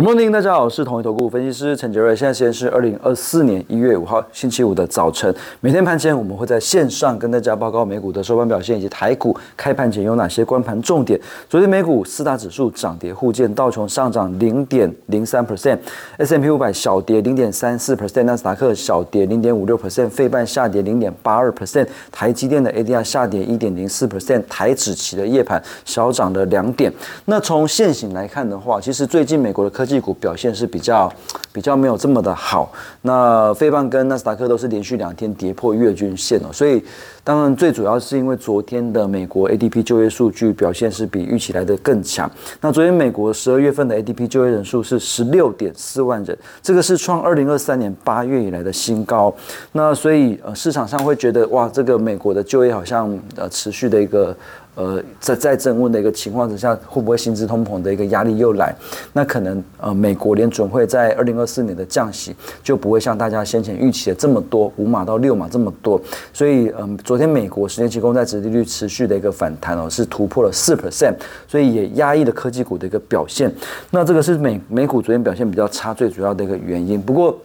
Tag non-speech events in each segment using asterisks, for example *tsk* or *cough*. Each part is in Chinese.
Good morning，大家好，我是统一投顾分析师陈杰瑞。现在时间是二零二四年一月五号星期五的早晨。每天盘前我们会在线上跟大家报告美股的收盘表现以及台股开盘前有哪些关盘重点。昨天美股四大指数涨跌互见，道琼上涨零点零三 percent，S M P 五百小跌零点三四 percent，纳斯达克小跌零点五六 percent，费半下跌零点八二 percent，台积电的 A D R 下跌一点零四 percent，台指期的夜盘小涨了两点。那从现行来看的话，其实最近美国的科技股表现是比较 *tsk* 比较没有这么的好。那费半跟纳斯达克都是连续两天跌破月均线哦，所以当然最主要是因为昨天的美国 ADP 就业数据表现是比预期来的更强。那昨天美国十二月份的 ADP 就业人数是十六点四万人，这个是创二零二三年八月以来的新高。那所以呃市场上会觉得哇，这个美国的就业好像呃持续的一个。呃，在在增温的一个情况之下，会不会薪资通膨的一个压力又来？那可能呃，美国联准会在二零二四年的降息就不会像大家先前预期的这么多，五码到六码这么多。所以嗯，昨天美国十年期公债殖利率持续的一个反弹哦，是突破了四 percent，所以也压抑了科技股的一个表现。那这个是美美股昨天表现比较差最主要的一个原因。不过。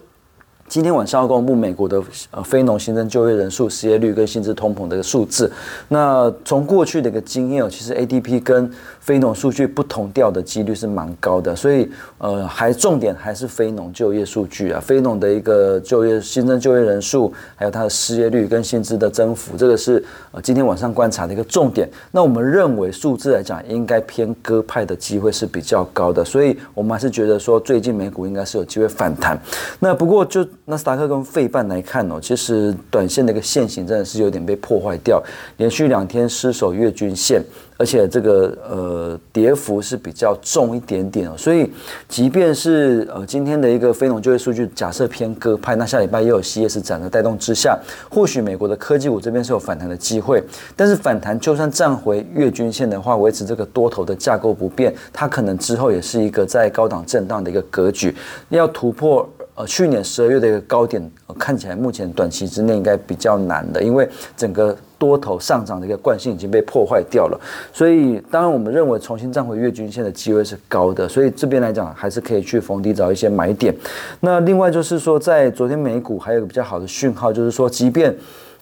今天晚上要公布美国的呃非农新增就业人数、失业率跟薪资通膨的一个数字。那从过去的一个经验哦，其实 ADP 跟非农数据不同调的几率是蛮高的，所以呃还重点还是非农就业数据啊，非农的一个就业新增就业人数，还有它的失业率跟薪资的增幅，这个是呃今天晚上观察的一个重点。那我们认为数字来讲，应该偏鸽派的机会是比较高的，所以我们还是觉得说最近美股应该是有机会反弹。那不过就纳斯达克跟费半来看哦，其实短线的一个线型真的是有点被破坏掉，连续两天失守月均线。而且这个呃跌幅是比较重一点点哦，所以即便是呃今天的一个非农就业数据假设偏鸽派，那下礼拜又有 CS 展的带动之下，或许美国的科技股这边是有反弹的机会。但是反弹就算站回月均线的话，维持这个多头的架构不变，它可能之后也是一个在高档震荡的一个格局，要突破呃去年十二月的一个高点，看起来目前短期之内应该比较难的，因为整个。多头上涨的一个惯性已经被破坏掉了，所以当然我们认为重新站回月均线的机会是高的，所以这边来讲还是可以去逢低找一些买点。那另外就是说，在昨天美股还有一个比较好的讯号，就是说，即便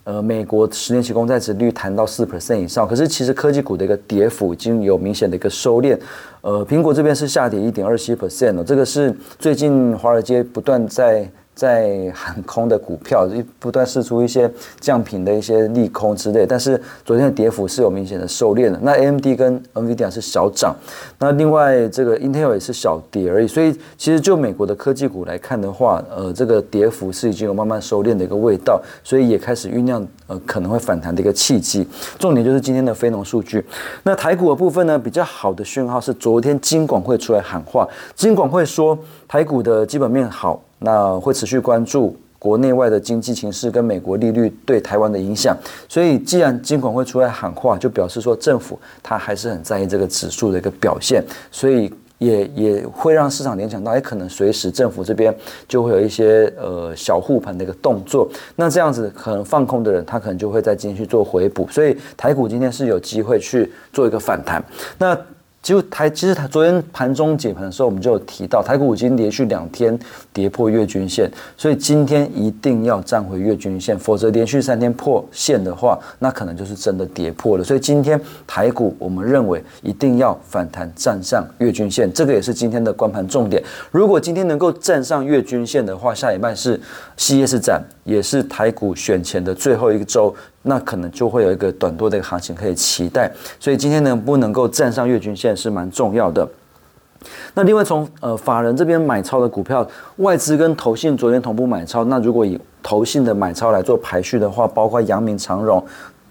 呃美国十年期公债值率谈到四 percent 以上，可是其实科技股的一个跌幅已经有明显的一个收敛。呃，苹果这边是下跌一点二七 percent 了，这个是最近华尔街不断在。在航空的股票一，不断释出一些降频的一些利空之类，但是昨天的跌幅是有明显的收敛的。那 AMD 跟 NVIDIA 是小涨，那另外这个 Intel 也是小跌而已。所以其实就美国的科技股来看的话，呃，这个跌幅是已经有慢慢收敛的一个味道，所以也开始酝酿呃可能会反弹的一个契机。重点就是今天的非农数据。那台股的部分呢，比较好的讯号是昨天金管会出来喊话，金管会说台股的基本面好。那会持续关注国内外的经济形势跟美国利率对台湾的影响，所以既然金管会出来喊话，就表示说政府他还是很在意这个指数的一个表现，所以也也会让市场联想到，也，可能随时政府这边就会有一些呃小护盘的一个动作，那这样子可能放空的人他可能就会在今天去做回补，所以台股今天是有机会去做一个反弹，那。其实台其实台昨天盘中解盘的时候，我们就有提到台股已经连续两天跌破月均线，所以今天一定要站回月均线，否则连续三天破线的话，那可能就是真的跌破了。所以今天台股我们认为一定要反弹站上月均线，这个也是今天的关盘重点。如果今天能够站上月均线的话，下一半是 CS 展，也是台股选前的最后一个周。那可能就会有一个短多的一个行情可以期待，所以今天能不能够站上月均线是蛮重要的。那另外从呃法人这边买超的股票，外资跟投信昨天同步买超，那如果以投信的买超来做排序的话，包括阳明长荣，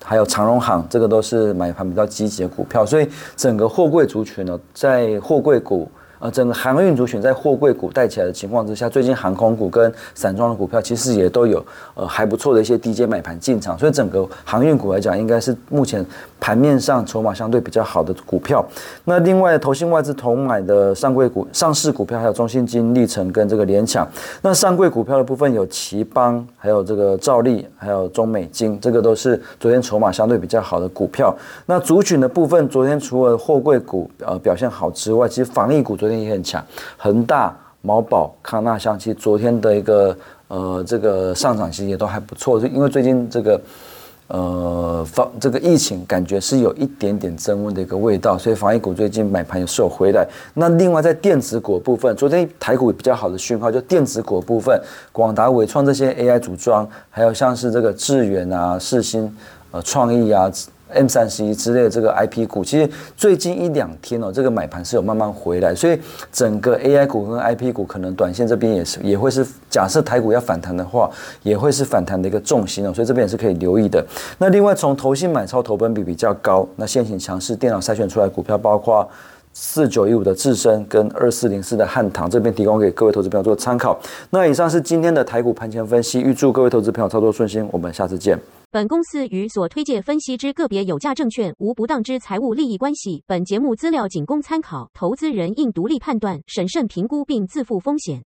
还有长荣行，这个都是买盘比较积极的股票，所以整个货柜族群呢，在货柜股。呃，整个航运族选在货柜股带起来的情况之下，最近航空股跟散装的股票其实也都有呃还不错的一些低阶买盘进场，所以整个航运股来讲，应该是目前盘面上筹码相对比较好的股票。那另外，投信外资同买的上柜股、上市股票还有中信金、历程跟这个联强。那上柜股票的部分有奇邦，还有这个兆利，还有中美金，这个都是昨天筹码相对比较好的股票。那族群的部分，昨天除了货柜股呃表现好之外，其实防疫股昨天。也很强，恒大、毛宝、康纳香，其实昨天的一个呃这个上涨其实也都还不错，就因为最近这个。呃，防这个疫情感觉是有一点点增温的一个味道，所以防疫股最近买盘也是有回来。那另外在电子股部分，昨天台股比较好的讯号，就电子股部分，广达、伟创这些 AI 组装，还有像是这个智远啊、世新、呃、创意啊。M 三十一之类的这个 IP 股，其实最近一两天哦，这个买盘是有慢慢回来，所以整个 AI 股跟 IP 股可能短线这边也是也会是假设台股要反弹的话，也会是反弹的一个重心哦，所以这边也是可以留意的。那另外从投信买超投本比比较高，那现行强势电脑筛选出来股票，包括四九一五的智深跟二四零四的汉唐，这边提供给各位投资朋友做参考。那以上是今天的台股盘前分析，预祝各位投资朋友操作顺心，我们下次见。本公司与所推介分析之个别有价证券无不当之财务利益关系。本节目资料仅供参考，投资人应独立判断、审慎评估并自负风险。